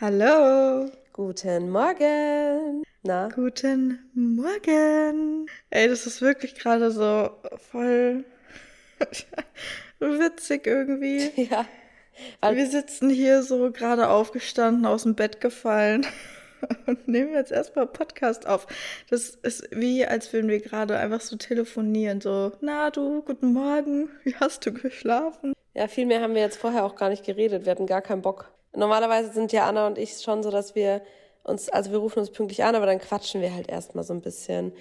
Hallo. Guten Morgen. Na? Guten Morgen. Ey, das ist wirklich gerade so voll witzig irgendwie. Ja. Weil Wir sitzen hier so gerade aufgestanden, aus dem Bett gefallen und nehmen jetzt erstmal Podcast auf. Das ist wie, als würden wir gerade einfach so telefonieren. So, na du, guten Morgen, wie hast du geschlafen? Ja, viel mehr haben wir jetzt vorher auch gar nicht geredet. Wir hatten gar keinen Bock. Normalerweise sind ja Anna und ich schon so, dass wir uns, also wir rufen uns pünktlich an, aber dann quatschen wir halt erstmal so ein bisschen.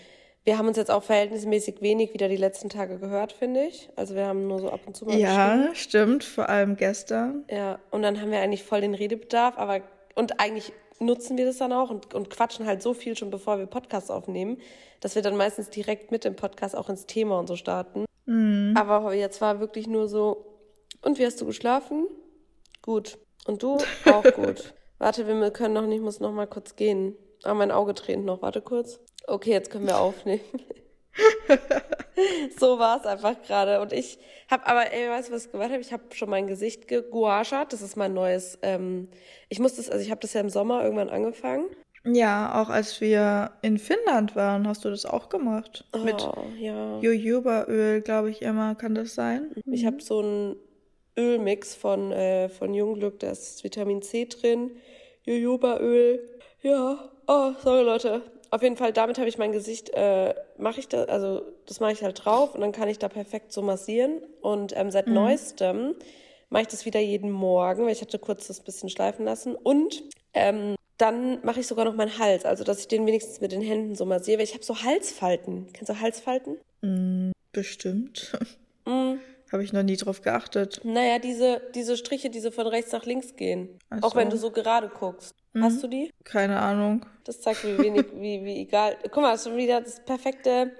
Wir haben uns jetzt auch verhältnismäßig wenig wieder die letzten Tage gehört, finde ich. Also wir haben nur so ab und zu mal Ja, stimmt, vor allem gestern. Ja, und dann haben wir eigentlich voll den Redebedarf, aber und eigentlich nutzen wir das dann auch und, und quatschen halt so viel schon, bevor wir Podcasts aufnehmen, dass wir dann meistens direkt mit dem Podcast auch ins Thema und so starten. Mhm. Aber jetzt war wirklich nur so, und wie hast du geschlafen? Gut. Und du? Auch gut. Warte, wir können noch nicht, muss noch mal kurz gehen. Ah, mein Auge tränt noch. Warte kurz. Okay, jetzt können wir aufnehmen. so war es einfach gerade. Und ich habe aber, ey, weißt du, was ich gemacht habe? Ich habe schon mein Gesicht gegouaschert. Das ist mein neues. Ähm, ich musste das, also ich habe das ja im Sommer irgendwann angefangen. Ja, auch als wir in Finnland waren, hast du das auch gemacht. Oh, Mit ja. Jojobaöl, glaube ich immer, kann das sein? Ich habe so ein Ölmix von, äh, von Jungglück, da ist Vitamin C drin, Jojobaöl. Ja, oh, sorry Leute. Auf jeden Fall, damit habe ich mein Gesicht, äh, mache ich da, also das mache ich halt drauf und dann kann ich da perfekt so massieren. Und ähm, seit mhm. neuestem mache ich das wieder jeden Morgen, weil ich hatte kurz das bisschen schleifen lassen. Und ähm, dann mache ich sogar noch meinen Hals, also dass ich den wenigstens mit den Händen so massiere, weil ich habe so Halsfalten. Kennst du Halsfalten? Mm, bestimmt. Mm. Habe ich noch nie drauf geachtet. Naja, diese, diese Striche, die so von rechts nach links gehen. So. Auch wenn du so gerade guckst. Mhm. Hast du die? Keine Ahnung. Das zeigt, wie wenig, wie, wie egal. Guck mal, das ist schon wieder das perfekte,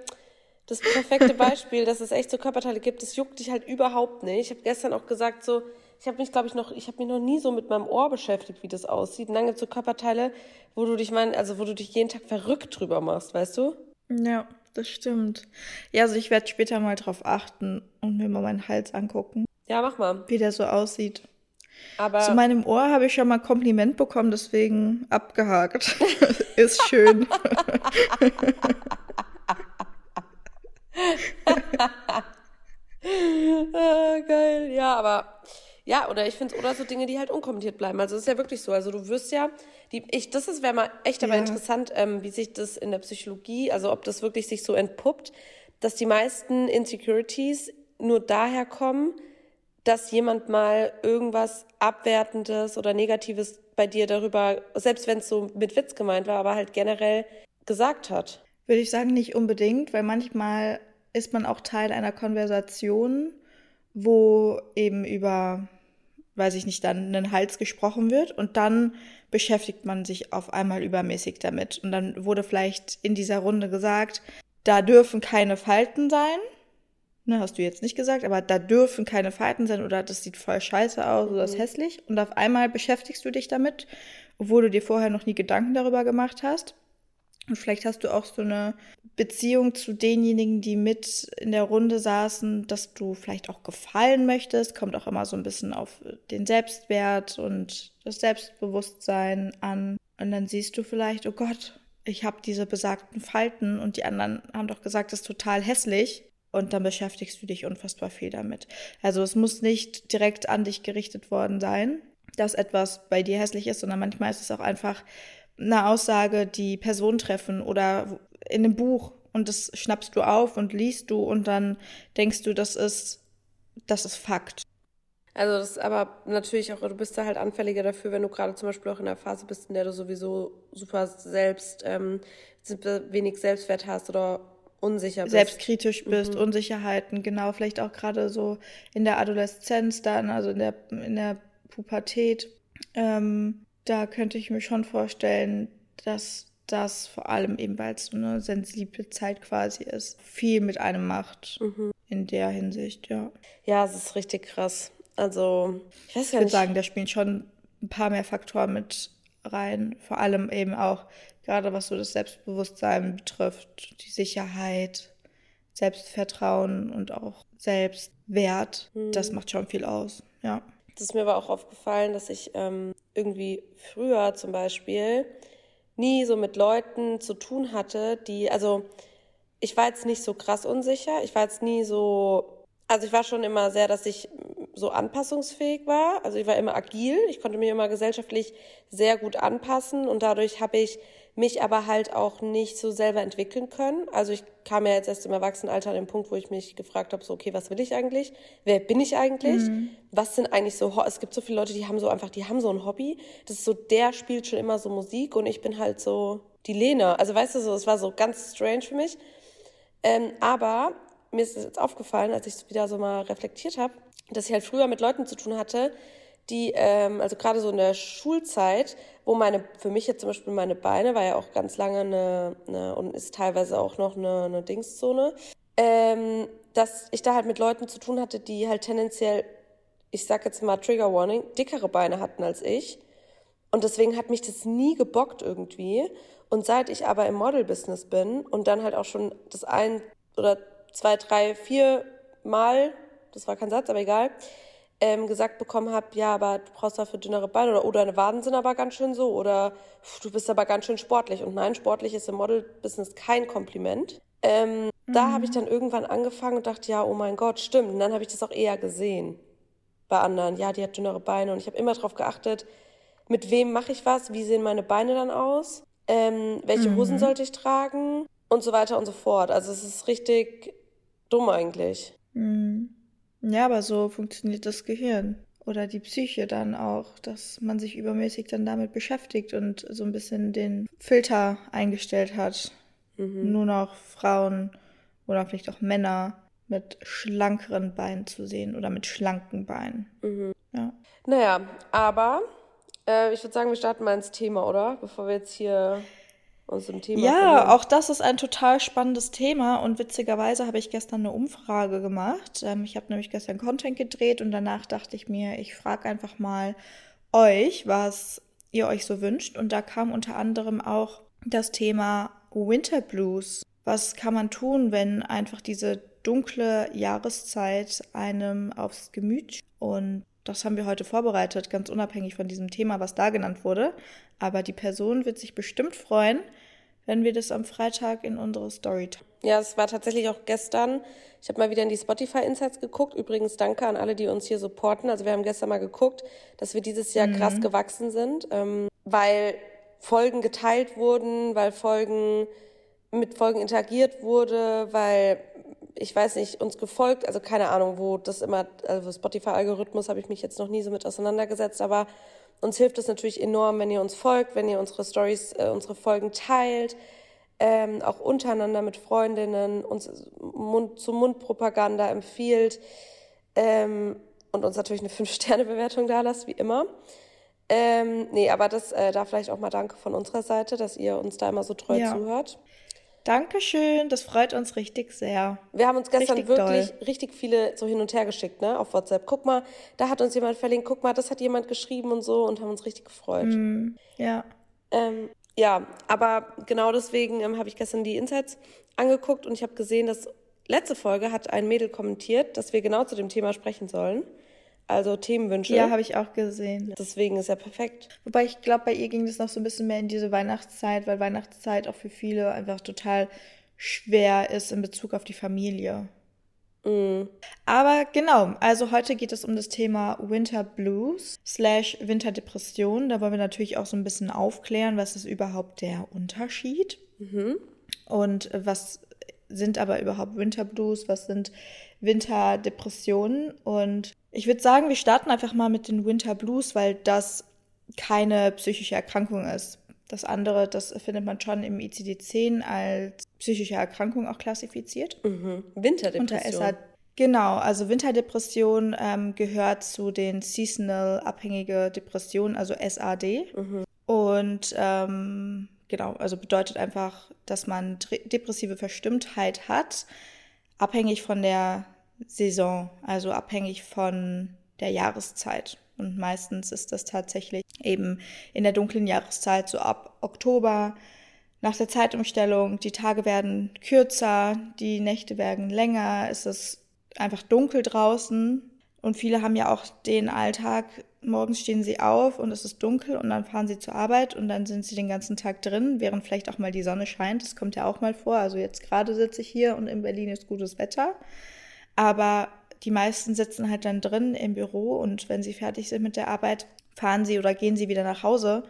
das perfekte Beispiel, dass es echt so Körperteile gibt. Das juckt dich halt überhaupt nicht. Ich habe gestern auch gesagt, so, ich habe mich, glaube ich, noch, ich habe mich noch nie so mit meinem Ohr beschäftigt, wie das aussieht. Und dann gibt es so Körperteile, wo du dich mein, also wo du dich jeden Tag verrückt drüber machst, weißt du? Ja das stimmt. Ja, also ich werde später mal drauf achten und mir mal meinen Hals angucken. Ja, mach mal. Wie der so aussieht. Aber Zu meinem Ohr habe ich schon mal ein Kompliment bekommen, deswegen abgehakt. Ist schön. ah, geil. Ja, aber ja, oder ich finde oder so Dinge, die halt unkommentiert bleiben. Also es ist ja wirklich so. Also du wirst ja, die, ich, das ist wäre mal echt aber ja. interessant, ähm, wie sich das in der Psychologie, also ob das wirklich sich so entpuppt, dass die meisten Insecurities nur daher kommen, dass jemand mal irgendwas Abwertendes oder Negatives bei dir darüber, selbst wenn es so mit Witz gemeint war, aber halt generell gesagt hat. Würde ich sagen, nicht unbedingt, weil manchmal ist man auch Teil einer Konversation, wo eben über weiß ich nicht, dann einen Hals gesprochen wird und dann beschäftigt man sich auf einmal übermäßig damit. Und dann wurde vielleicht in dieser Runde gesagt, da dürfen keine Falten sein. Ne, hast du jetzt nicht gesagt, aber da dürfen keine Falten sein oder das sieht voll scheiße aus oder ist mhm. hässlich. Und auf einmal beschäftigst du dich damit, obwohl du dir vorher noch nie Gedanken darüber gemacht hast. Und vielleicht hast du auch so eine Beziehung zu denjenigen, die mit in der Runde saßen, dass du vielleicht auch gefallen möchtest. Kommt auch immer so ein bisschen auf den Selbstwert und das Selbstbewusstsein an. Und dann siehst du vielleicht, oh Gott, ich habe diese besagten Falten und die anderen haben doch gesagt, das ist total hässlich. Und dann beschäftigst du dich unfassbar viel damit. Also es muss nicht direkt an dich gerichtet worden sein, dass etwas bei dir hässlich ist, sondern manchmal ist es auch einfach eine Aussage, die Person treffen oder in einem Buch und das schnappst du auf und liest du und dann denkst du, das ist, das ist Fakt. Also das ist aber natürlich auch, du bist da halt anfälliger dafür, wenn du gerade zum Beispiel auch in der Phase bist, in der du sowieso super selbst, ähm, wenig Selbstwert hast oder unsicher bist. Selbstkritisch bist, mhm. Unsicherheiten, genau, vielleicht auch gerade so in der Adoleszenz dann, also in der, in der Pubertät. Ähm, da könnte ich mir schon vorstellen, dass das vor allem eben, weil es so eine sensible Zeit quasi ist, viel mit einem macht. Mhm. In der Hinsicht, ja. Ja, es ist richtig krass. Also, ich weiß gar nicht. Ich würde sagen, da spielen schon ein paar mehr Faktoren mit rein. Vor allem eben auch, gerade was so das Selbstbewusstsein betrifft, die Sicherheit, Selbstvertrauen und auch Selbstwert. Mhm. Das macht schon viel aus, ja. Das ist mir aber auch aufgefallen, dass ich ähm, irgendwie früher zum Beispiel nie so mit Leuten zu tun hatte, die, also ich war jetzt nicht so krass unsicher, ich war jetzt nie so, also ich war schon immer sehr, dass ich so anpassungsfähig war, also ich war immer agil, ich konnte mich immer gesellschaftlich sehr gut anpassen und dadurch habe ich mich aber halt auch nicht so selber entwickeln können. Also ich kam ja jetzt erst im Erwachsenenalter an den Punkt, wo ich mich gefragt habe, so, okay, was will ich eigentlich? Wer bin ich eigentlich? Mhm. Was sind eigentlich so, es gibt so viele Leute, die haben so einfach, die haben so ein Hobby. Das ist so, der spielt schon immer so Musik und ich bin halt so die Lena. Also weißt du so, es war so ganz strange für mich. Ähm, aber mir ist es jetzt aufgefallen, als ich es wieder so mal reflektiert habe, dass ich halt früher mit Leuten zu tun hatte, die, ähm, also gerade so in der Schulzeit, wo meine, für mich jetzt zum Beispiel meine Beine, war ja auch ganz lange eine, eine und ist teilweise auch noch eine, eine Dingszone, ähm, dass ich da halt mit Leuten zu tun hatte, die halt tendenziell, ich sag jetzt mal Trigger Warning, dickere Beine hatten als ich. Und deswegen hat mich das nie gebockt irgendwie. Und seit ich aber im Model-Business bin und dann halt auch schon das ein oder zwei, drei, vier Mal, das war kein Satz, aber egal, ähm, gesagt bekommen habe, ja, aber du brauchst dafür dünnere Beine oder, oder deine Waden sind aber ganz schön so oder du bist aber ganz schön sportlich. Und nein, sportlich ist im Model-Business kein Kompliment. Ähm, mhm. Da habe ich dann irgendwann angefangen und dachte, ja, oh mein Gott, stimmt. Und dann habe ich das auch eher gesehen bei anderen. Ja, die hat dünnere Beine und ich habe immer darauf geachtet, mit wem mache ich was, wie sehen meine Beine dann aus, ähm, welche mhm. Hosen sollte ich tragen und so weiter und so fort. Also es ist richtig dumm eigentlich. Mhm. Ja, aber so funktioniert das Gehirn oder die Psyche dann auch, dass man sich übermäßig dann damit beschäftigt und so ein bisschen den Filter eingestellt hat. Mhm. Nur noch Frauen oder vielleicht auch Männer mit schlankeren Beinen zu sehen oder mit schlanken Beinen. Mhm. Ja. Naja, aber äh, ich würde sagen, wir starten mal ins Thema, oder? Bevor wir jetzt hier aus dem Thema. Ja, auch das ist ein total spannendes Thema und witzigerweise habe ich gestern eine Umfrage gemacht. Ähm, ich habe nämlich gestern Content gedreht und danach dachte ich mir, ich frage einfach mal euch, was ihr euch so wünscht. Und da kam unter anderem auch das Thema Winter Blues. Was kann man tun, wenn einfach diese dunkle Jahreszeit einem aufs Gemüt und das haben wir heute vorbereitet, ganz unabhängig von diesem Thema, was da genannt wurde. Aber die Person wird sich bestimmt freuen, wenn wir das am Freitag in unsere Story teilen. Ja, es war tatsächlich auch gestern. Ich habe mal wieder in die Spotify Insights geguckt. Übrigens danke an alle, die uns hier supporten. Also wir haben gestern mal geguckt, dass wir dieses Jahr mhm. krass gewachsen sind, ähm, weil Folgen geteilt wurden, weil Folgen mit Folgen interagiert wurde, weil ich weiß nicht, uns gefolgt, also keine Ahnung, wo das immer, also Spotify-Algorithmus habe ich mich jetzt noch nie so mit auseinandergesetzt, aber uns hilft es natürlich enorm, wenn ihr uns folgt, wenn ihr unsere Stories, äh, unsere Folgen teilt, ähm, auch untereinander mit Freundinnen, uns Mund zu Mund-Propaganda empfiehlt ähm, und uns natürlich eine 5-Sterne-Bewertung da lasst, wie immer. Ähm, nee, aber das äh, da vielleicht auch mal Danke von unserer Seite, dass ihr uns da immer so treu ja. zuhört. Dankeschön, das freut uns richtig sehr. Wir haben uns gestern richtig wirklich doll. richtig viele so hin und her geschickt, ne, auf WhatsApp. Guck mal, da hat uns jemand verlinkt, guck mal, das hat jemand geschrieben und so und haben uns richtig gefreut. Mm, ja. Ähm, ja, aber genau deswegen ähm, habe ich gestern die Insights angeguckt und ich habe gesehen, dass letzte Folge hat ein Mädel kommentiert, dass wir genau zu dem Thema sprechen sollen. Also Themenwünsche. Ja, habe ich auch gesehen. Deswegen ist er perfekt. Wobei ich glaube, bei ihr ging es noch so ein bisschen mehr in diese Weihnachtszeit, weil Weihnachtszeit auch für viele einfach total schwer ist in Bezug auf die Familie. Mm. Aber genau, also heute geht es um das Thema Winter Blues slash Winterdepression. Da wollen wir natürlich auch so ein bisschen aufklären, was ist überhaupt der Unterschied mhm. und was sind aber überhaupt Winter Blues, was sind Winterdepressionen und ich würde sagen, wir starten einfach mal mit den Winter Blues, weil das keine psychische Erkrankung ist. Das andere, das findet man schon im ICD-10 als psychische Erkrankung auch klassifiziert. Mhm. Winterdepression. Genau, also Winterdepression ähm, gehört zu den Seasonal abhängige Depressionen, also SAD. Mhm. Und ähm, genau, also bedeutet einfach, dass man depressive Verstimmtheit hat, abhängig von der Saison, also abhängig von der Jahreszeit. Und meistens ist das tatsächlich eben in der dunklen Jahreszeit, so ab Oktober, nach der Zeitumstellung. Die Tage werden kürzer, die Nächte werden länger, es ist einfach dunkel draußen Und viele haben ja auch den Alltag, morgens stehen sie auf und es ist dunkel und dann fahren sie zur Arbeit und dann sind sie den ganzen Tag drin, während vielleicht auch mal die Sonne scheint. Das kommt ja auch mal vor. Also jetzt gerade sitze ich hier und in Berlin ist gutes Wetter. Aber die meisten sitzen halt dann drin im Büro und wenn sie fertig sind mit der Arbeit, fahren sie oder gehen sie wieder nach Hause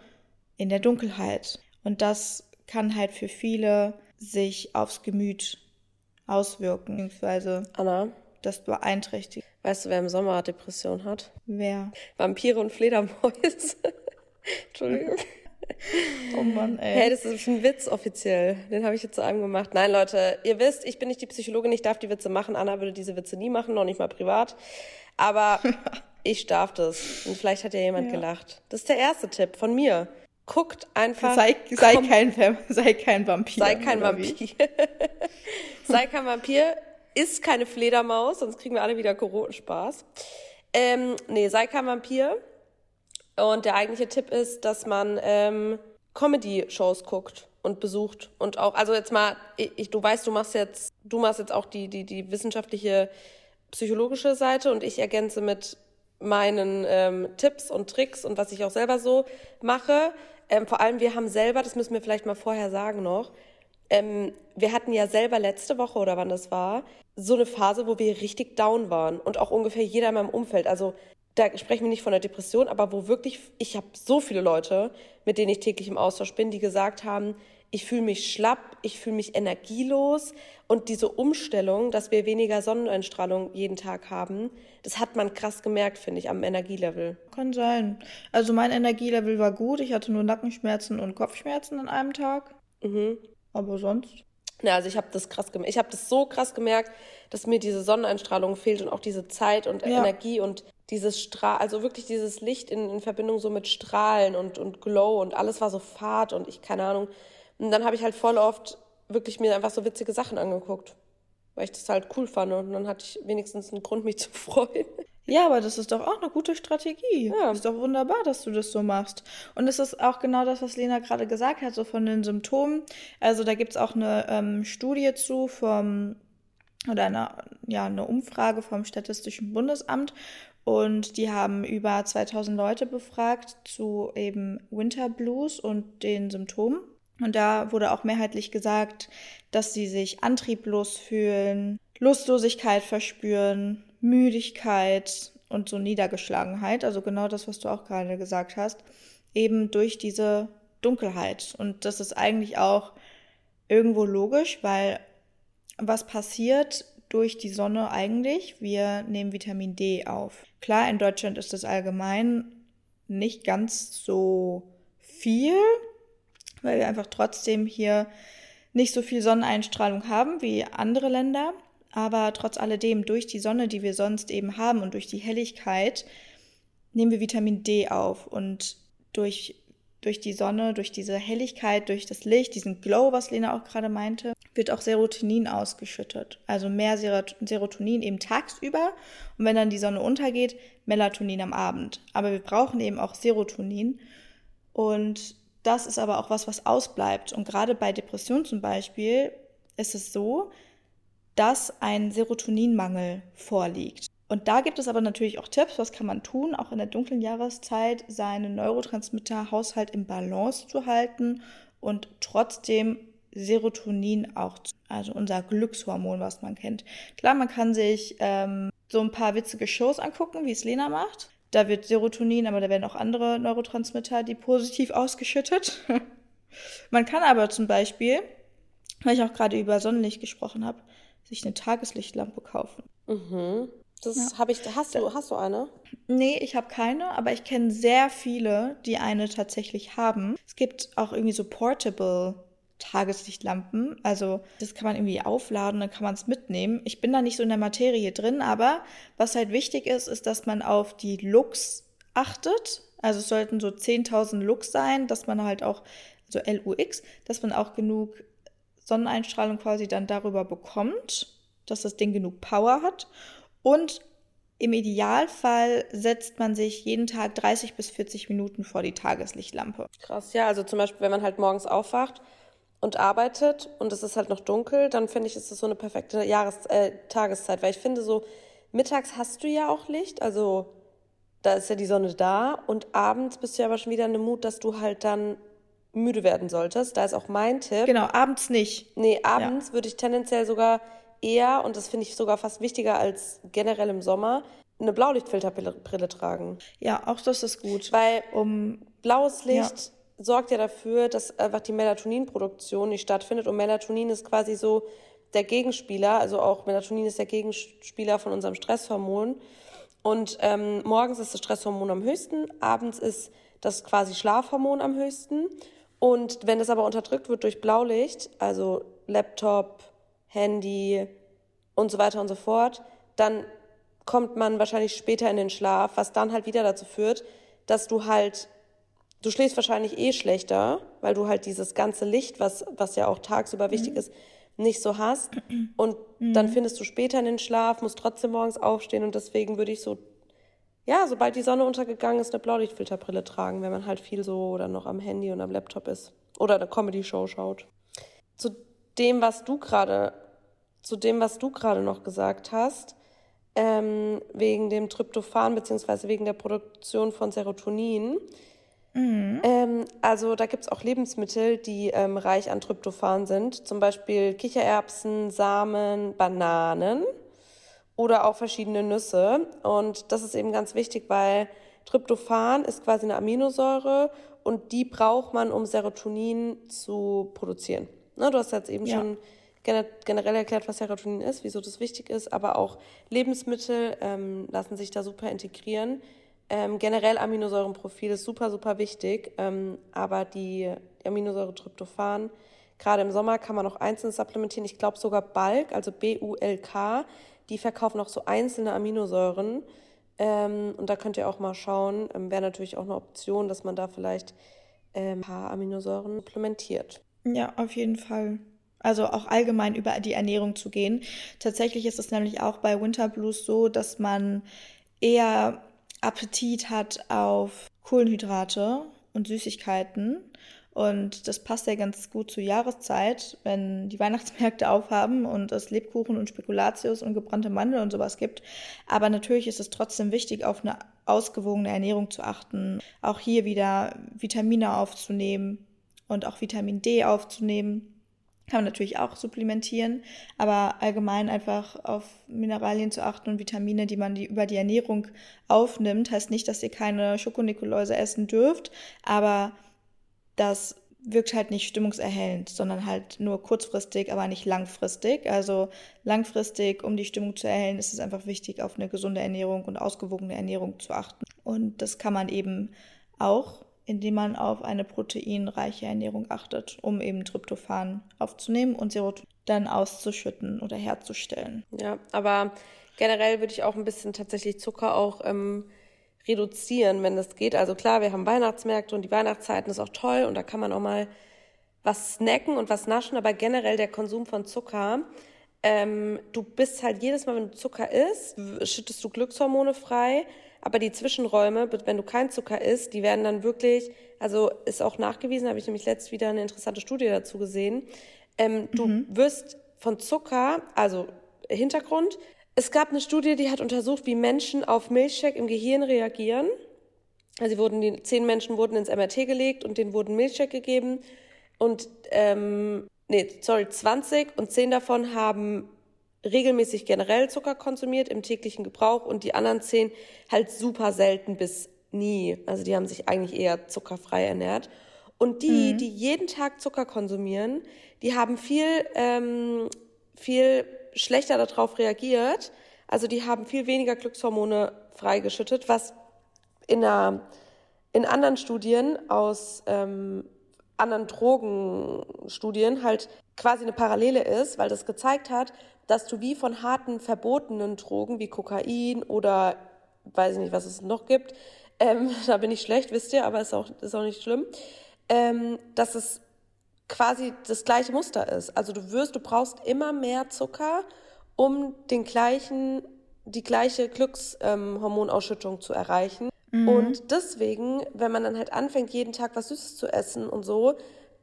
in der Dunkelheit. Und das kann halt für viele sich aufs Gemüt auswirken, beziehungsweise Anna, das beeinträchtigt. Weißt du, wer im Sommer Depression hat? Wer? Vampire und Fledermäuse. Entschuldigung. Oh Mann, ey. Hey, das ist ein Witz offiziell. Den habe ich jetzt zu einem gemacht. Nein, Leute, ihr wisst, ich bin nicht die Psychologin, ich darf die Witze machen. Anna würde diese Witze nie machen, noch nicht mal privat. Aber ich darf das. Und vielleicht hat ja jemand ja. gelacht. Das ist der erste Tipp von mir. Guckt einfach. Sei, sei, kein, sei kein Vampir. Sei kein Vampir. sei kein Vampir ist keine Fledermaus, sonst kriegen wir alle wieder Corona-Spaß. Ähm, nee, sei kein Vampir. Und der eigentliche Tipp ist, dass man ähm, Comedy-Shows guckt und besucht und auch, also jetzt mal, ich, du weißt, du machst jetzt, du machst jetzt auch die, die, die wissenschaftliche psychologische Seite und ich ergänze mit meinen ähm, Tipps und Tricks und was ich auch selber so mache. Ähm, vor allem, wir haben selber, das müssen wir vielleicht mal vorher sagen noch, ähm, wir hatten ja selber letzte Woche oder wann das war, so eine Phase, wo wir richtig down waren und auch ungefähr jeder in meinem Umfeld. Also da sprechen wir nicht von der Depression, aber wo wirklich, ich habe so viele Leute, mit denen ich täglich im Austausch bin, die gesagt haben, ich fühle mich schlapp, ich fühle mich energielos und diese Umstellung, dass wir weniger Sonneneinstrahlung jeden Tag haben, das hat man krass gemerkt, finde ich, am Energielevel. Kann sein. Also mein Energielevel war gut, ich hatte nur Nackenschmerzen und Kopfschmerzen an einem Tag. Mhm. Aber sonst? Ja, also ich habe das krass gemerkt. Ich habe das so krass gemerkt, dass mir diese Sonneneinstrahlung fehlt und auch diese Zeit und ja. Energie und dieses Strahl, also wirklich dieses Licht in, in Verbindung so mit Strahlen und, und Glow und alles war so fad und ich, keine Ahnung. Und dann habe ich halt voll oft wirklich mir einfach so witzige Sachen angeguckt, weil ich das halt cool fand und dann hatte ich wenigstens einen Grund, mich zu freuen. Ja, aber das ist doch auch eine gute Strategie. Ja. Ist doch wunderbar, dass du das so machst. Und es ist auch genau das, was Lena gerade gesagt hat, so von den Symptomen. Also da gibt's auch eine ähm, Studie zu vom, oder eine, ja, eine Umfrage vom Statistischen Bundesamt. Und die haben über 2000 Leute befragt zu eben Winter Blues und den Symptomen. Und da wurde auch mehrheitlich gesagt, dass sie sich antrieblos fühlen, Lustlosigkeit verspüren, Müdigkeit und so Niedergeschlagenheit, also genau das, was du auch gerade gesagt hast, eben durch diese Dunkelheit. Und das ist eigentlich auch irgendwo logisch, weil was passiert durch die Sonne eigentlich? Wir nehmen Vitamin D auf. Klar, in Deutschland ist das allgemein nicht ganz so viel, weil wir einfach trotzdem hier nicht so viel Sonneneinstrahlung haben wie andere Länder. Aber trotz alledem, durch die Sonne, die wir sonst eben haben und durch die Helligkeit, nehmen wir Vitamin D auf. Und durch, durch die Sonne, durch diese Helligkeit, durch das Licht, diesen Glow, was Lena auch gerade meinte, wird auch Serotonin ausgeschüttet. Also mehr Serotonin eben tagsüber. Und wenn dann die Sonne untergeht, Melatonin am Abend. Aber wir brauchen eben auch Serotonin. Und das ist aber auch was, was ausbleibt. Und gerade bei Depressionen zum Beispiel ist es so, dass ein Serotoninmangel vorliegt. Und da gibt es aber natürlich auch Tipps, was kann man tun, auch in der dunklen Jahreszeit seinen Neurotransmitterhaushalt im Balance zu halten und trotzdem Serotonin auch, also unser Glückshormon, was man kennt. Klar, man kann sich ähm, so ein paar witzige Shows angucken, wie es Lena macht. Da wird Serotonin, aber da werden auch andere Neurotransmitter, die positiv ausgeschüttet. man kann aber zum Beispiel, weil ich auch gerade über Sonnenlicht gesprochen habe, sich eine Tageslichtlampe kaufen. Mhm. Das ja. habe ich. Hast du, hast du eine? Nee, ich habe keine, aber ich kenne sehr viele, die eine tatsächlich haben. Es gibt auch irgendwie so portable Tageslichtlampen. Also das kann man irgendwie aufladen, dann kann man es mitnehmen. Ich bin da nicht so in der Materie drin, aber was halt wichtig ist, ist, dass man auf die Lux achtet. Also es sollten so 10.000 Lux sein, dass man halt auch, also LUX, dass man auch genug Sonneneinstrahlung quasi dann darüber bekommt, dass das Ding genug Power hat. Und im Idealfall setzt man sich jeden Tag 30 bis 40 Minuten vor die Tageslichtlampe. Krass, ja. Also zum Beispiel, wenn man halt morgens aufwacht und arbeitet und es ist halt noch dunkel, dann finde ich, ist das so eine perfekte Jahres äh, Tageszeit, weil ich finde so mittags hast du ja auch Licht, also da ist ja die Sonne da und abends bist du ja aber schon wieder in dem Mut, dass du halt dann müde werden solltest. Da ist auch mein Tipp. Genau, abends nicht. Nee, abends ja. würde ich tendenziell sogar eher, und das finde ich sogar fast wichtiger als generell im Sommer, eine Blaulichtfilterbrille tragen. Ja, auch das ist gut. Weil um blaues Licht ja. sorgt ja dafür, dass einfach die Melatoninproduktion nicht stattfindet. Und Melatonin ist quasi so der Gegenspieler, also auch Melatonin ist der Gegenspieler von unserem Stresshormon. Und ähm, morgens ist das Stresshormon am höchsten, abends ist das quasi Schlafhormon am höchsten. Und wenn das aber unterdrückt wird durch Blaulicht, also Laptop, Handy und so weiter und so fort, dann kommt man wahrscheinlich später in den Schlaf, was dann halt wieder dazu führt, dass du halt, du schläfst wahrscheinlich eh schlechter, weil du halt dieses ganze Licht, was, was ja auch tagsüber wichtig mhm. ist, nicht so hast. Und mhm. dann findest du später in den Schlaf, musst trotzdem morgens aufstehen und deswegen würde ich so, ja, sobald die Sonne untergegangen ist, eine Blaulichtfilterbrille tragen, wenn man halt viel so oder noch am Handy und am Laptop ist oder eine Comedy-Show schaut. Zu dem, was du gerade, zu dem, was du gerade noch gesagt hast, ähm, wegen dem Tryptophan beziehungsweise wegen der Produktion von Serotonin. Mhm. Ähm, also da gibt es auch Lebensmittel, die ähm, reich an Tryptophan sind, zum Beispiel Kichererbsen, Samen, Bananen oder auch verschiedene Nüsse. Und das ist eben ganz wichtig, weil Tryptophan ist quasi eine Aminosäure und die braucht man, um Serotonin zu produzieren. Ne, du hast jetzt eben ja. schon generell erklärt, was Serotonin ist, wieso das wichtig ist, aber auch Lebensmittel ähm, lassen sich da super integrieren. Ähm, generell Aminosäurenprofil ist super, super wichtig, ähm, aber die, die Aminosäure Tryptophan, gerade im Sommer kann man auch einzeln supplementieren. Ich glaube sogar Bulk, also B-U-L-K, die verkaufen auch so einzelne Aminosäuren. Ähm, und da könnt ihr auch mal schauen. Ähm, Wäre natürlich auch eine Option, dass man da vielleicht ähm, ein paar Aminosäuren supplementiert. Ja, auf jeden Fall. Also auch allgemein über die Ernährung zu gehen. Tatsächlich ist es nämlich auch bei Winter Blues so, dass man eher Appetit hat auf Kohlenhydrate und Süßigkeiten. Und das passt ja ganz gut zur Jahreszeit, wenn die Weihnachtsmärkte aufhaben und es Lebkuchen und Spekulatius und gebrannte Mandeln und sowas gibt. Aber natürlich ist es trotzdem wichtig, auf eine ausgewogene Ernährung zu achten. Auch hier wieder Vitamine aufzunehmen und auch Vitamin D aufzunehmen kann man natürlich auch supplementieren, aber allgemein einfach auf Mineralien zu achten und Vitamine, die man die über die Ernährung aufnimmt, heißt nicht, dass ihr keine Schokonikoläuse essen dürft, aber das wirkt halt nicht stimmungserhellend, sondern halt nur kurzfristig, aber nicht langfristig. Also langfristig, um die Stimmung zu erhellen, ist es einfach wichtig, auf eine gesunde Ernährung und ausgewogene Ernährung zu achten. Und das kann man eben auch indem man auf eine proteinreiche Ernährung achtet, um eben Tryptophan aufzunehmen und Serotonin dann auszuschütten oder herzustellen. Ja, aber generell würde ich auch ein bisschen tatsächlich Zucker auch ähm, reduzieren, wenn das geht. Also klar, wir haben Weihnachtsmärkte und die Weihnachtszeiten ist auch toll und da kann man auch mal was snacken und was naschen, aber generell der Konsum von Zucker, ähm, du bist halt jedes Mal, wenn du Zucker isst, schüttest du Glückshormone frei aber die Zwischenräume, wenn du kein Zucker isst, die werden dann wirklich, also ist auch nachgewiesen, habe ich nämlich letzt wieder eine interessante Studie dazu gesehen. Ähm, du mhm. wirst von Zucker, also Hintergrund, es gab eine Studie, die hat untersucht, wie Menschen auf Milchshake im Gehirn reagieren. Also wurden die zehn Menschen wurden ins MRT gelegt und denen wurden Milchshake gegeben und ähm, nee, sorry, 20 und zehn davon haben regelmäßig generell Zucker konsumiert im täglichen Gebrauch und die anderen zehn halt super selten bis nie. Also die haben sich eigentlich eher zuckerfrei ernährt. Und die, mhm. die jeden Tag Zucker konsumieren, die haben viel, ähm, viel schlechter darauf reagiert. Also die haben viel weniger Glückshormone freigeschüttet, was in, einer, in anderen Studien aus ähm, anderen Drogenstudien halt quasi eine Parallele ist, weil das gezeigt hat, dass du wie von harten, verbotenen Drogen wie Kokain oder weiß ich nicht, was es noch gibt, ähm, da bin ich schlecht, wisst ihr, aber ist auch, ist auch nicht schlimm, ähm, dass es quasi das gleiche Muster ist. Also du wirst, du brauchst immer mehr Zucker, um den gleichen, die gleiche Glückshormonausschüttung ähm, zu erreichen. Mhm. Und deswegen, wenn man dann halt anfängt, jeden Tag was Süßes zu essen und so,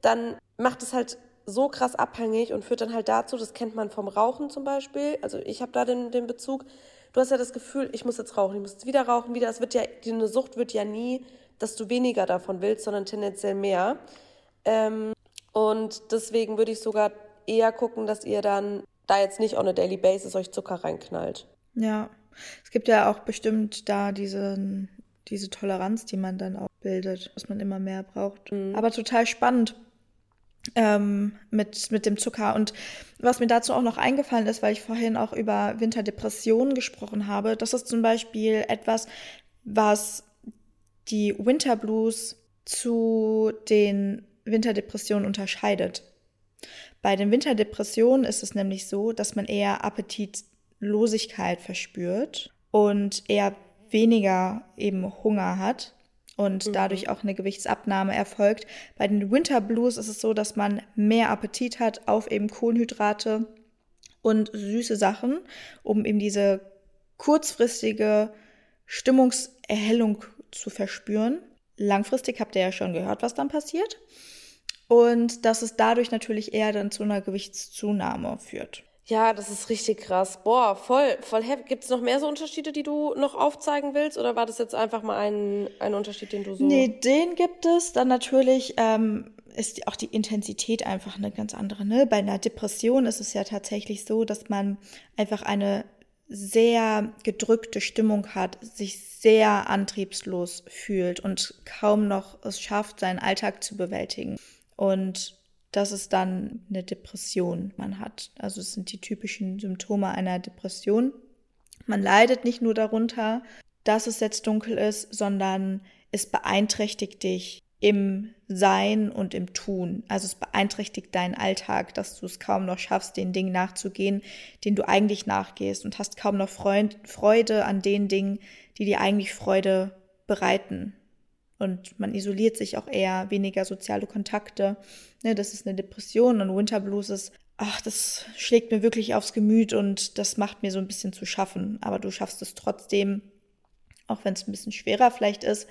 dann macht es halt so krass abhängig und führt dann halt dazu, das kennt man vom Rauchen zum Beispiel, also ich habe da den, den Bezug, du hast ja das Gefühl, ich muss jetzt rauchen, ich muss jetzt wieder rauchen, wieder. Es wird ja, eine Sucht wird ja nie, dass du weniger davon willst, sondern tendenziell mehr. Ähm, und deswegen würde ich sogar eher gucken, dass ihr dann da jetzt nicht on a daily basis euch Zucker reinknallt. Ja, es gibt ja auch bestimmt da diese, diese Toleranz, die man dann auch bildet, dass man immer mehr braucht. Mhm. Aber total spannend ähm, mit, mit dem Zucker. Und was mir dazu auch noch eingefallen ist, weil ich vorhin auch über Winterdepressionen gesprochen habe, das ist zum Beispiel etwas, was die Winterblues zu den Winterdepressionen unterscheidet. Bei den Winterdepressionen ist es nämlich so, dass man eher Appetitlosigkeit verspürt und eher weniger eben Hunger hat und mhm. dadurch auch eine Gewichtsabnahme erfolgt. Bei den Winter Blues ist es so, dass man mehr Appetit hat auf eben Kohlenhydrate und süße Sachen, um eben diese kurzfristige Stimmungserhellung zu verspüren. Langfristig habt ihr ja schon gehört, was dann passiert. Und dass es dadurch natürlich eher dann zu einer Gewichtszunahme führt. Ja, das ist richtig krass. Boah, voll, voll heavy. Gibt es noch mehr so Unterschiede, die du noch aufzeigen willst? Oder war das jetzt einfach mal ein, ein Unterschied, den du so. Nee, den gibt es. Dann natürlich ähm, ist auch die Intensität einfach eine ganz andere. Ne? Bei einer Depression ist es ja tatsächlich so, dass man einfach eine sehr gedrückte Stimmung hat, sich sehr antriebslos fühlt und kaum noch es schafft, seinen Alltag zu bewältigen. Und das ist dann eine Depression man hat. Also es sind die typischen Symptome einer Depression. Man leidet nicht nur darunter, dass es jetzt dunkel ist, sondern es beeinträchtigt dich im Sein und im Tun. Also es beeinträchtigt deinen Alltag, dass du es kaum noch schaffst, den Dingen nachzugehen, denen du eigentlich nachgehst und hast kaum noch Freund, Freude an den Dingen, die dir eigentlich Freude bereiten. Und man isoliert sich auch eher, weniger soziale Kontakte. Ne, das ist eine Depression und Winterblues ist, ach, das schlägt mir wirklich aufs Gemüt und das macht mir so ein bisschen zu schaffen. Aber du schaffst es trotzdem, auch wenn es ein bisschen schwerer vielleicht ist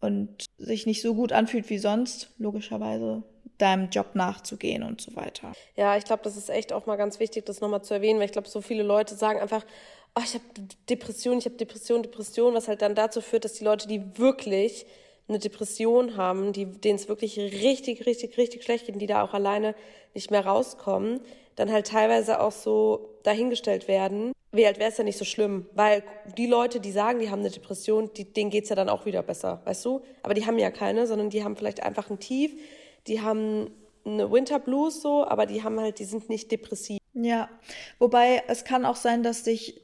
und sich nicht so gut anfühlt wie sonst, logischerweise deinem Job nachzugehen und so weiter. Ja, ich glaube, das ist echt auch mal ganz wichtig, das nochmal zu erwähnen, weil ich glaube, so viele Leute sagen einfach, oh, ich habe Depression, ich habe Depression, Depression, was halt dann dazu führt, dass die Leute, die wirklich eine Depression haben, die, denen es wirklich richtig, richtig, richtig schlecht geht, die da auch alleine nicht mehr rauskommen, dann halt teilweise auch so dahingestellt werden, wie halt wäre es ja nicht so schlimm, weil die Leute, die sagen, die haben eine Depression, die, denen geht's ja dann auch wieder besser, weißt du? Aber die haben ja keine, sondern die haben vielleicht einfach ein Tief, die haben eine Winter Blues so, aber die haben halt, die sind nicht depressiv. Ja, wobei es kann auch sein, dass sich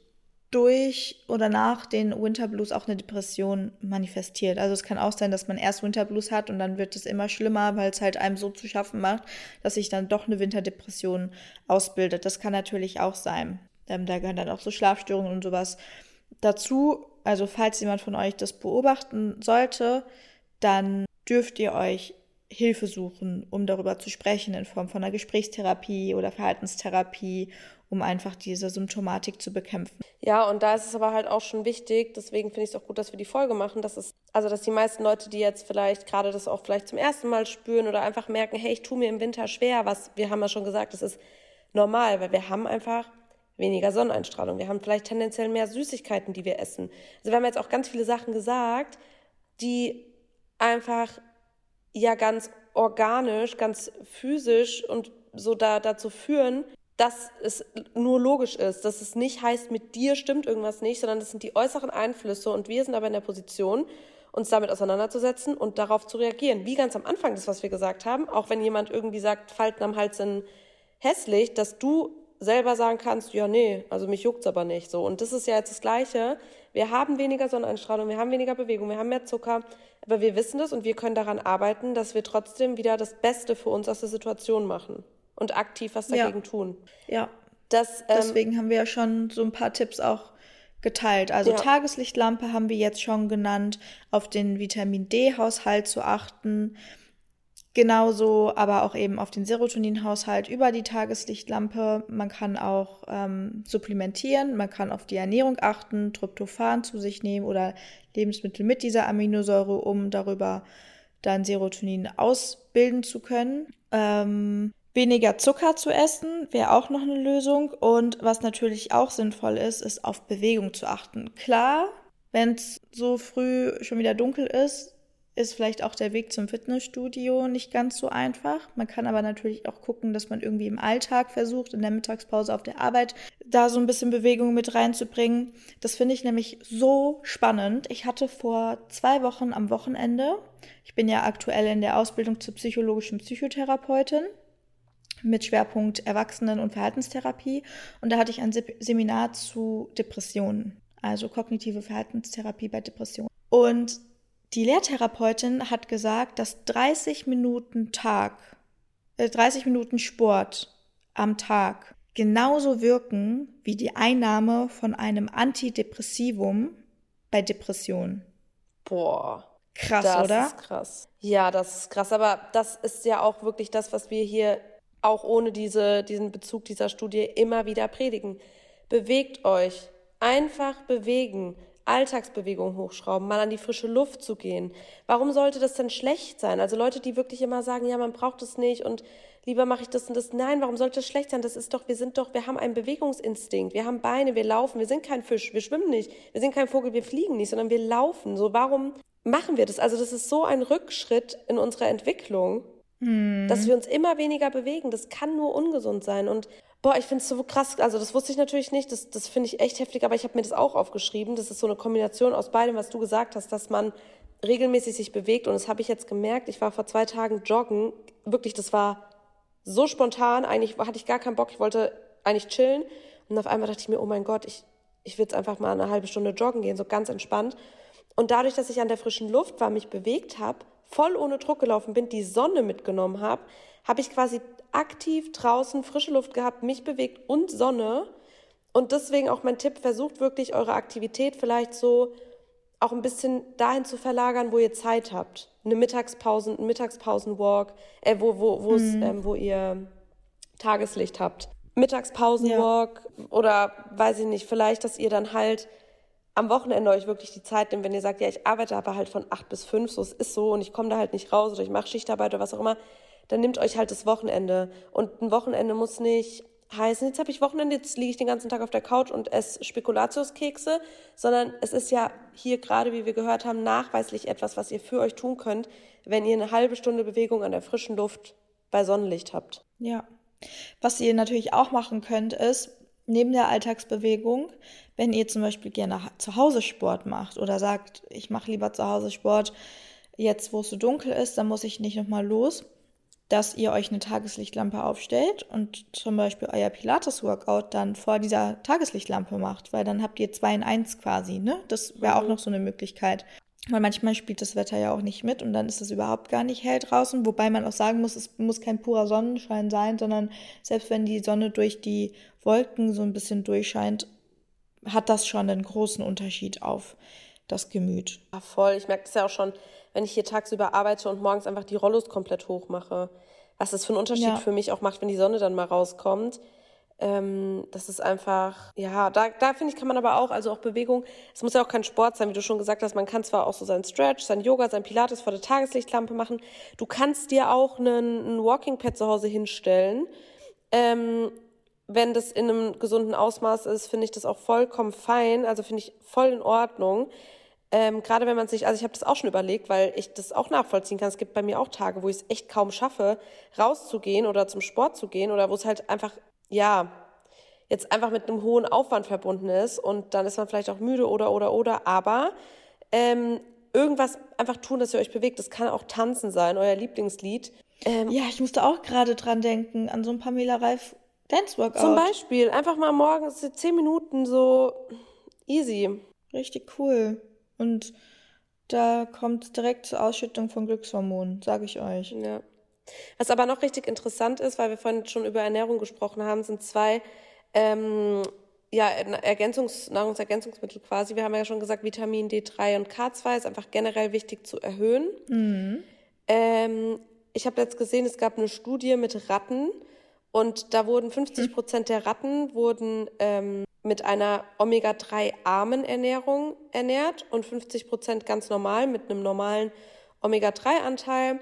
durch oder nach den Winter Blues auch eine Depression manifestiert. Also es kann auch sein, dass man erst Winter Blues hat und dann wird es immer schlimmer, weil es halt einem so zu schaffen macht, dass sich dann doch eine Winterdepression ausbildet. Das kann natürlich auch sein. Ähm, da gehören dann auch so Schlafstörungen und sowas dazu. Also falls jemand von euch das beobachten sollte, dann dürft ihr euch Hilfe suchen, um darüber zu sprechen in Form von einer Gesprächstherapie oder Verhaltenstherapie um einfach diese Symptomatik zu bekämpfen. Ja, und da ist es aber halt auch schon wichtig, deswegen finde ich es auch gut, dass wir die Folge machen, dass es, also dass die meisten Leute, die jetzt vielleicht gerade das auch vielleicht zum ersten Mal spüren oder einfach merken, hey, ich tue mir im Winter schwer, was wir haben ja schon gesagt, das ist normal, weil wir haben einfach weniger Sonneneinstrahlung. Wir haben vielleicht tendenziell mehr Süßigkeiten, die wir essen. Also wir haben jetzt auch ganz viele Sachen gesagt, die einfach ja ganz organisch, ganz physisch und so da dazu führen, dass es nur logisch ist, dass es nicht heißt, mit dir stimmt irgendwas nicht, sondern das sind die äußeren Einflüsse und wir sind aber in der Position, uns damit auseinanderzusetzen und darauf zu reagieren. Wie ganz am Anfang das, was wir gesagt haben, auch wenn jemand irgendwie sagt, Falten am Hals sind hässlich, dass du selber sagen kannst, ja, nee, also mich juckt's aber nicht so. Und das ist ja jetzt das Gleiche. Wir haben weniger Sonneneinstrahlung, wir haben weniger Bewegung, wir haben mehr Zucker, aber wir wissen das und wir können daran arbeiten, dass wir trotzdem wieder das Beste für uns aus der Situation machen und aktiv was dagegen ja. tun. Ja. Das, ähm, Deswegen haben wir ja schon so ein paar Tipps auch geteilt. Also ja. Tageslichtlampe haben wir jetzt schon genannt, auf den Vitamin D-Haushalt zu achten. Genauso, aber auch eben auf den Serotoninhaushalt über die Tageslichtlampe. Man kann auch ähm, supplementieren, man kann auf die Ernährung achten, Tryptophan zu sich nehmen oder Lebensmittel mit dieser Aminosäure, um darüber dann Serotonin ausbilden zu können. Ähm, Weniger Zucker zu essen wäre auch noch eine Lösung. Und was natürlich auch sinnvoll ist, ist auf Bewegung zu achten. Klar, wenn es so früh schon wieder dunkel ist, ist vielleicht auch der Weg zum Fitnessstudio nicht ganz so einfach. Man kann aber natürlich auch gucken, dass man irgendwie im Alltag versucht, in der Mittagspause auf der Arbeit da so ein bisschen Bewegung mit reinzubringen. Das finde ich nämlich so spannend. Ich hatte vor zwei Wochen am Wochenende, ich bin ja aktuell in der Ausbildung zur psychologischen Psychotherapeutin mit Schwerpunkt Erwachsenen- und Verhaltenstherapie. Und da hatte ich ein Seminar zu Depressionen, also kognitive Verhaltenstherapie bei Depressionen. Und die Lehrtherapeutin hat gesagt, dass 30 Minuten Tag, äh, 30 Minuten Sport am Tag genauso wirken wie die Einnahme von einem Antidepressivum bei Depressionen. Boah. Krass, das oder? Das ist krass. Ja, das ist krass. Aber das ist ja auch wirklich das, was wir hier auch ohne diese, diesen Bezug dieser Studie immer wieder predigen. Bewegt euch. Einfach bewegen. Alltagsbewegung hochschrauben, mal an die frische Luft zu gehen. Warum sollte das denn schlecht sein? Also Leute, die wirklich immer sagen, ja, man braucht es nicht und lieber mache ich das und das. Nein, warum sollte das schlecht sein? Das ist doch, wir sind doch, wir haben einen Bewegungsinstinkt. Wir haben Beine, wir laufen. Wir sind kein Fisch, wir schwimmen nicht. Wir sind kein Vogel, wir fliegen nicht, sondern wir laufen. So, warum machen wir das? Also das ist so ein Rückschritt in unserer Entwicklung. Hm. Dass wir uns immer weniger bewegen, das kann nur ungesund sein. Und Boah, ich finde es so krass. Also das wusste ich natürlich nicht. Das, das finde ich echt heftig. Aber ich habe mir das auch aufgeschrieben. Das ist so eine Kombination aus beidem, was du gesagt hast, dass man regelmäßig sich bewegt. Und das habe ich jetzt gemerkt. Ich war vor zwei Tagen joggen. Wirklich, das war so spontan. Eigentlich hatte ich gar keinen Bock. Ich wollte eigentlich chillen. Und auf einmal dachte ich mir, oh mein Gott, ich, ich will jetzt einfach mal eine halbe Stunde joggen gehen, so ganz entspannt. Und dadurch, dass ich an der frischen Luft war, mich bewegt habe, voll ohne Druck gelaufen bin, die Sonne mitgenommen habe, habe ich quasi aktiv draußen frische Luft gehabt, mich bewegt und Sonne. Und deswegen auch mein Tipp, versucht wirklich eure Aktivität vielleicht so auch ein bisschen dahin zu verlagern, wo ihr Zeit habt. Eine Mittagspause, ein Mittagspausenwalk, äh, wo, wo, wo, mhm. ähm, wo ihr Tageslicht habt. Mittagspausenwalk ja. oder weiß ich nicht, vielleicht, dass ihr dann halt am Wochenende euch wirklich die Zeit nehmt, wenn ihr sagt, ja, ich arbeite aber halt von acht bis fünf, so es ist so und ich komme da halt nicht raus oder ich mache Schichtarbeit oder was auch immer, dann nehmt euch halt das Wochenende. Und ein Wochenende muss nicht heißen, jetzt habe ich Wochenende, jetzt liege ich den ganzen Tag auf der Couch und esse Spekulatiuskekse, sondern es ist ja hier gerade, wie wir gehört haben, nachweislich etwas, was ihr für euch tun könnt, wenn ihr eine halbe Stunde Bewegung an der frischen Luft bei Sonnenlicht habt. Ja. Was ihr natürlich auch machen könnt, ist, neben der Alltagsbewegung, wenn ihr zum Beispiel gerne zu Hause Sport macht oder sagt, ich mache lieber zu Hause Sport, jetzt wo es so dunkel ist, dann muss ich nicht nochmal los, dass ihr euch eine Tageslichtlampe aufstellt und zum Beispiel euer Pilates-Workout dann vor dieser Tageslichtlampe macht, weil dann habt ihr zwei in eins quasi, ne? Das wäre auch mhm. noch so eine Möglichkeit. Weil manchmal spielt das Wetter ja auch nicht mit und dann ist es überhaupt gar nicht hell draußen, wobei man auch sagen muss, es muss kein purer Sonnenschein sein, sondern selbst wenn die Sonne durch die Wolken so ein bisschen durchscheint, hat das schon einen großen Unterschied auf das Gemüt. Ja, voll. Ich merke das ja auch schon, wenn ich hier tagsüber arbeite und morgens einfach die Rollos komplett hoch mache. Was das für einen Unterschied ja. für mich auch macht, wenn die Sonne dann mal rauskommt. Ähm, das ist einfach, ja, da, da finde ich, kann man aber auch, also auch Bewegung, es muss ja auch kein Sport sein, wie du schon gesagt hast, man kann zwar auch so sein Stretch, sein Yoga, sein Pilates vor der Tageslichtlampe machen, du kannst dir auch einen, ein Walking Pad zu Hause hinstellen. Ähm, wenn das in einem gesunden Ausmaß ist, finde ich das auch vollkommen fein, also finde ich voll in Ordnung. Ähm, gerade wenn man sich, also ich habe das auch schon überlegt, weil ich das auch nachvollziehen kann. Es gibt bei mir auch Tage, wo ich es echt kaum schaffe, rauszugehen oder zum Sport zu gehen oder wo es halt einfach, ja, jetzt einfach mit einem hohen Aufwand verbunden ist und dann ist man vielleicht auch müde oder oder oder. Aber ähm, irgendwas einfach tun, dass ihr euch bewegt. Das kann auch Tanzen sein, euer Lieblingslied. Ähm, ja, ich musste auch gerade dran denken, an so ein Pamela Reif Dance Workout. Zum Beispiel, einfach mal morgens zehn Minuten so easy. Richtig cool. Und da kommt direkt zur Ausschüttung von Glückshormonen, sage ich euch. Ja. Was aber noch richtig interessant ist, weil wir vorhin schon über Ernährung gesprochen haben, sind zwei ähm, ja, Ergänzungs Nahrungsergänzungsmittel quasi. Wir haben ja schon gesagt, Vitamin D3 und K2 ist einfach generell wichtig zu erhöhen. Mhm. Ähm, ich habe jetzt gesehen, es gab eine Studie mit Ratten und da wurden 50 Prozent der Ratten wurden ähm, mit einer Omega-3-armen Ernährung ernährt und 50 Prozent ganz normal mit einem normalen Omega-3-Anteil.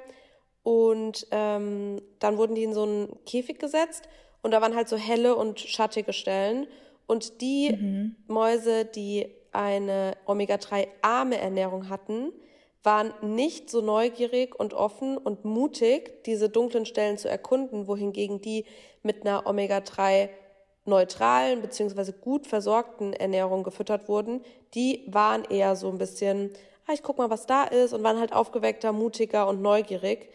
Und ähm, dann wurden die in so einen Käfig gesetzt und da waren halt so helle und schattige Stellen. Und die mhm. Mäuse, die eine Omega-3-arme Ernährung hatten, waren nicht so neugierig und offen und mutig, diese dunklen Stellen zu erkunden, wohingegen die mit einer Omega-3 neutralen bzw. gut versorgten Ernährung gefüttert wurden, die waren eher so ein bisschen, ah, ich guck mal, was da ist und waren halt aufgeweckter, mutiger und neugierig.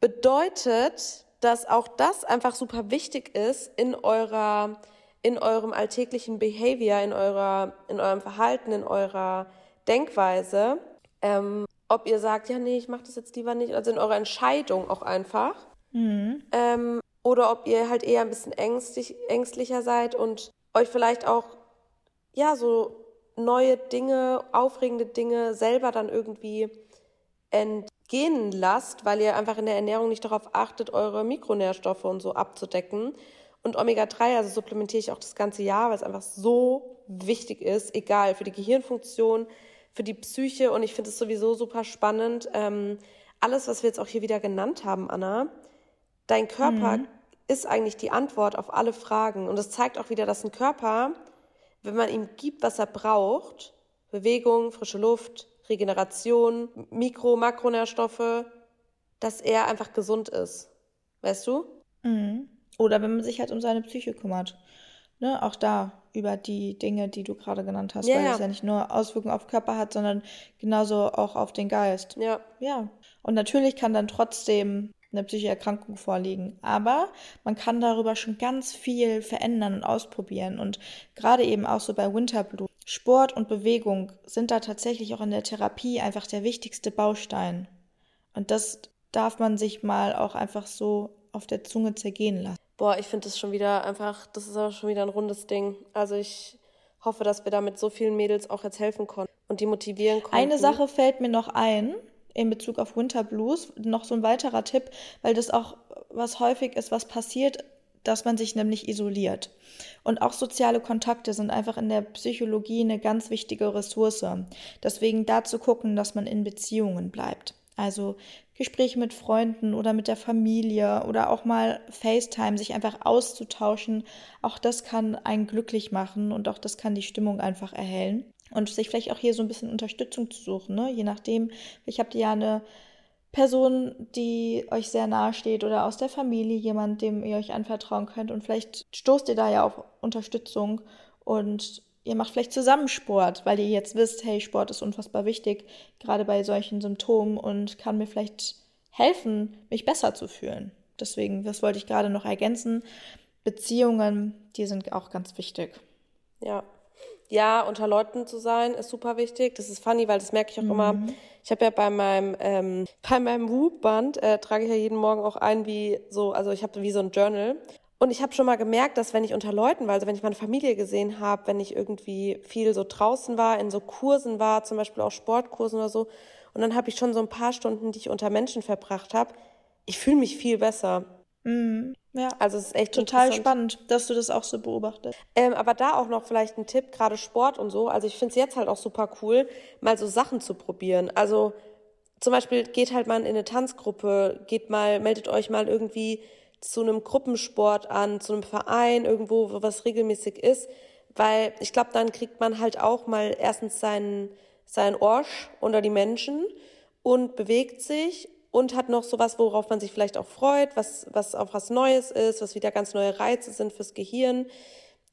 Bedeutet, dass auch das einfach super wichtig ist in eurer in eurem alltäglichen Behavior, in eurer in eurem Verhalten, in eurer Denkweise, ähm, ob ihr sagt, ja, nee, ich mache das jetzt lieber nicht, also in eurer Entscheidung auch einfach. Mhm. Ähm, oder ob ihr halt eher ein bisschen ängstlich, ängstlicher seid und euch vielleicht auch, ja, so neue Dinge, aufregende Dinge selber dann irgendwie entgehen lasst, weil ihr einfach in der Ernährung nicht darauf achtet, eure Mikronährstoffe und so abzudecken. Und Omega-3, also supplementiere ich auch das ganze Jahr, weil es einfach so wichtig ist, egal für die Gehirnfunktion, für die Psyche und ich finde es sowieso super spannend. Ähm, alles, was wir jetzt auch hier wieder genannt haben, Anna, dein Körper mhm. ist eigentlich die Antwort auf alle Fragen. Und es zeigt auch wieder, dass ein Körper, wenn man ihm gibt, was er braucht, Bewegung, frische Luft, Regeneration, Mikro-, Makronährstoffe, dass er einfach gesund ist. Weißt du? Mhm. Oder wenn man sich halt um seine Psyche kümmert. Ne, auch da über die Dinge, die du gerade genannt hast, ja, weil ja. es ja nicht nur Auswirkungen auf Körper hat, sondern genauso auch auf den Geist. Ja. Ja. Und natürlich kann dann trotzdem eine psychische Erkrankung vorliegen. Aber man kann darüber schon ganz viel verändern und ausprobieren. Und gerade eben auch so bei Winterblues. Sport und Bewegung sind da tatsächlich auch in der Therapie einfach der wichtigste Baustein. Und das darf man sich mal auch einfach so auf der Zunge zergehen lassen. Boah, ich finde das schon wieder einfach, das ist aber schon wieder ein rundes Ding. Also ich hoffe, dass wir damit so vielen Mädels auch jetzt helfen konnten und die motivieren konnten. Eine Sache fällt mir noch ein in Bezug auf Winter Blues, noch so ein weiterer Tipp, weil das auch was häufig ist, was passiert, dass man sich nämlich isoliert. Und auch soziale Kontakte sind einfach in der Psychologie eine ganz wichtige Ressource. Deswegen da zu gucken, dass man in Beziehungen bleibt. Also Gespräche mit Freunden oder mit der Familie oder auch mal FaceTime, sich einfach auszutauschen. Auch das kann einen glücklich machen und auch das kann die Stimmung einfach erhellen. Und sich vielleicht auch hier so ein bisschen Unterstützung zu suchen, ne? je nachdem. Habt ihr ja eine Person, die euch sehr nahe steht oder aus der Familie jemand, dem ihr euch anvertrauen könnt und vielleicht stoßt ihr da ja auf Unterstützung und ihr macht vielleicht zusammen Sport, weil ihr jetzt wisst, hey, Sport ist unfassbar wichtig, gerade bei solchen Symptomen und kann mir vielleicht helfen, mich besser zu fühlen. Deswegen, das wollte ich gerade noch ergänzen. Beziehungen, die sind auch ganz wichtig. Ja. Ja, unter Leuten zu sein, ist super wichtig. Das ist funny, weil das merke ich auch mhm. immer. Ich habe ja bei meinem ähm, bei meinem Whoop-Band äh, trage ich ja jeden Morgen auch ein wie so, also ich habe wie so ein Journal und ich habe schon mal gemerkt, dass wenn ich unter Leuten war, also wenn ich meine Familie gesehen habe, wenn ich irgendwie viel so draußen war, in so Kursen war, zum Beispiel auch Sportkursen oder so, und dann habe ich schon so ein paar Stunden, die ich unter Menschen verbracht habe, ich fühle mich viel besser. Mhm. Ja. Also es ist echt total spannend, dass du das auch so beobachtest. Ähm, aber da auch noch vielleicht ein Tipp, gerade Sport und so. Also ich finde es jetzt halt auch super cool, mal so Sachen zu probieren. Also zum Beispiel geht halt mal in eine Tanzgruppe, geht mal, meldet euch mal irgendwie zu einem Gruppensport an, zu einem Verein irgendwo, wo was regelmäßig ist, weil ich glaube, dann kriegt man halt auch mal erstens seinen, seinen Orsch unter die Menschen und bewegt sich und hat noch sowas, worauf man sich vielleicht auch freut, was, was auch was Neues ist, was wieder ganz neue Reize sind fürs Gehirn.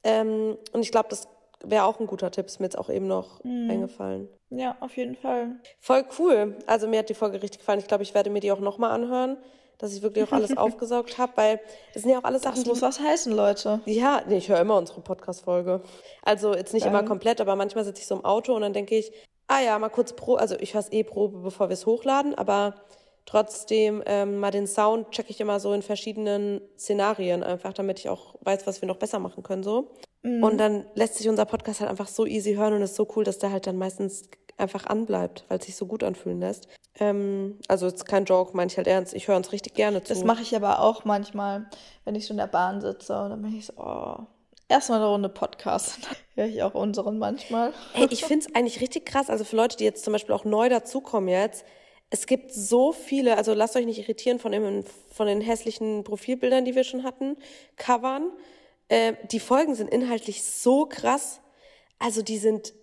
Ähm, und ich glaube, das wäre auch ein guter Tipp, ist mir jetzt auch eben noch mhm. eingefallen. Ja, auf jeden Fall. Voll cool. Also mir hat die Folge richtig gefallen. Ich glaube, ich werde mir die auch nochmal anhören dass ich wirklich auch alles aufgesaugt habe, weil es sind ja auch alles Sachen. Das muss was heißen, Leute. Ja, nee, ich höre immer unsere Podcast-Folge. Also jetzt nicht ähm. immer komplett, aber manchmal sitze ich so im Auto und dann denke ich, ah ja, mal kurz Pro, also ich höre es eh Probe, bevor wir es hochladen, aber trotzdem ähm, mal den Sound checke ich immer so in verschiedenen Szenarien einfach, damit ich auch weiß, was wir noch besser machen können so. Mhm. Und dann lässt sich unser Podcast halt einfach so easy hören und ist so cool, dass der halt dann meistens einfach anbleibt, weil es sich so gut anfühlen lässt. Ähm, also ist kein Joke, meine ich halt ernst. Ich höre uns richtig gerne zu. Das mache ich aber auch manchmal, wenn ich so in der Bahn sitze und dann bin ich so, oh, erstmal eine Runde Podcast. höre ich auch unseren manchmal. Hey, ich finde es eigentlich richtig krass. Also für Leute, die jetzt zum Beispiel auch neu dazukommen jetzt, es gibt so viele, also lasst euch nicht irritieren von, dem, von den hässlichen Profilbildern, die wir schon hatten, Covern. Äh, die Folgen sind inhaltlich so krass. Also die sind,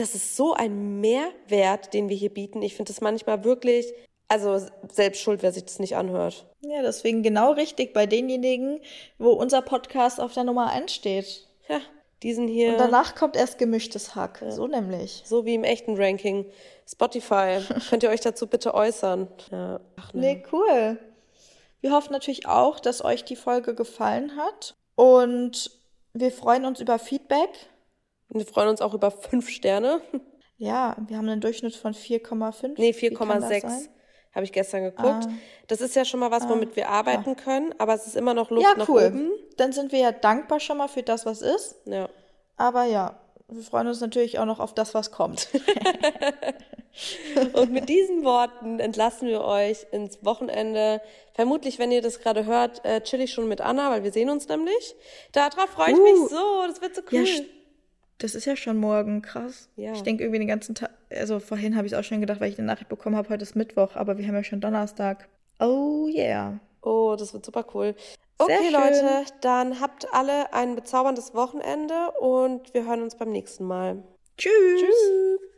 das ist so ein Mehrwert, den wir hier bieten. Ich finde das manchmal wirklich, also selbst schuld, wer sich das nicht anhört. Ja, deswegen genau richtig bei denjenigen, wo unser Podcast auf der Nummer 1 steht. Ja, diesen hier. Und danach kommt erst gemischtes Hack. Ja. So nämlich. So wie im echten Ranking. Spotify. Könnt ihr euch dazu bitte äußern? Ja. Ach, ne. Nee, cool. Wir hoffen natürlich auch, dass euch die Folge gefallen hat. Und wir freuen uns über Feedback. Wir freuen uns auch über fünf Sterne. Ja, wir haben einen Durchschnitt von 4,5. Nee, 4,6. Habe ich gestern geguckt. Ah. Das ist ja schon mal was, ah. womit wir arbeiten ah. können, aber es ist immer noch Luft ja, nach cool. oben. Dann sind wir ja dankbar schon mal für das, was ist. Ja. Aber ja, wir freuen uns natürlich auch noch auf das, was kommt. Und mit diesen Worten entlassen wir euch ins Wochenende. Vermutlich, wenn ihr das gerade hört, äh, chill ich schon mit Anna, weil wir sehen uns nämlich. Darauf freue ich uh, mich so. Das wird so cool. Ja, das ist ja schon morgen, krass. Ja. Ich denke irgendwie den ganzen Tag, also vorhin habe ich es auch schon gedacht, weil ich eine Nachricht bekommen habe, heute ist Mittwoch, aber wir haben ja schon Donnerstag. Oh yeah. Oh, das wird super cool. Okay, Leute, dann habt alle ein bezauberndes Wochenende und wir hören uns beim nächsten Mal. Tschüss. Tschüss.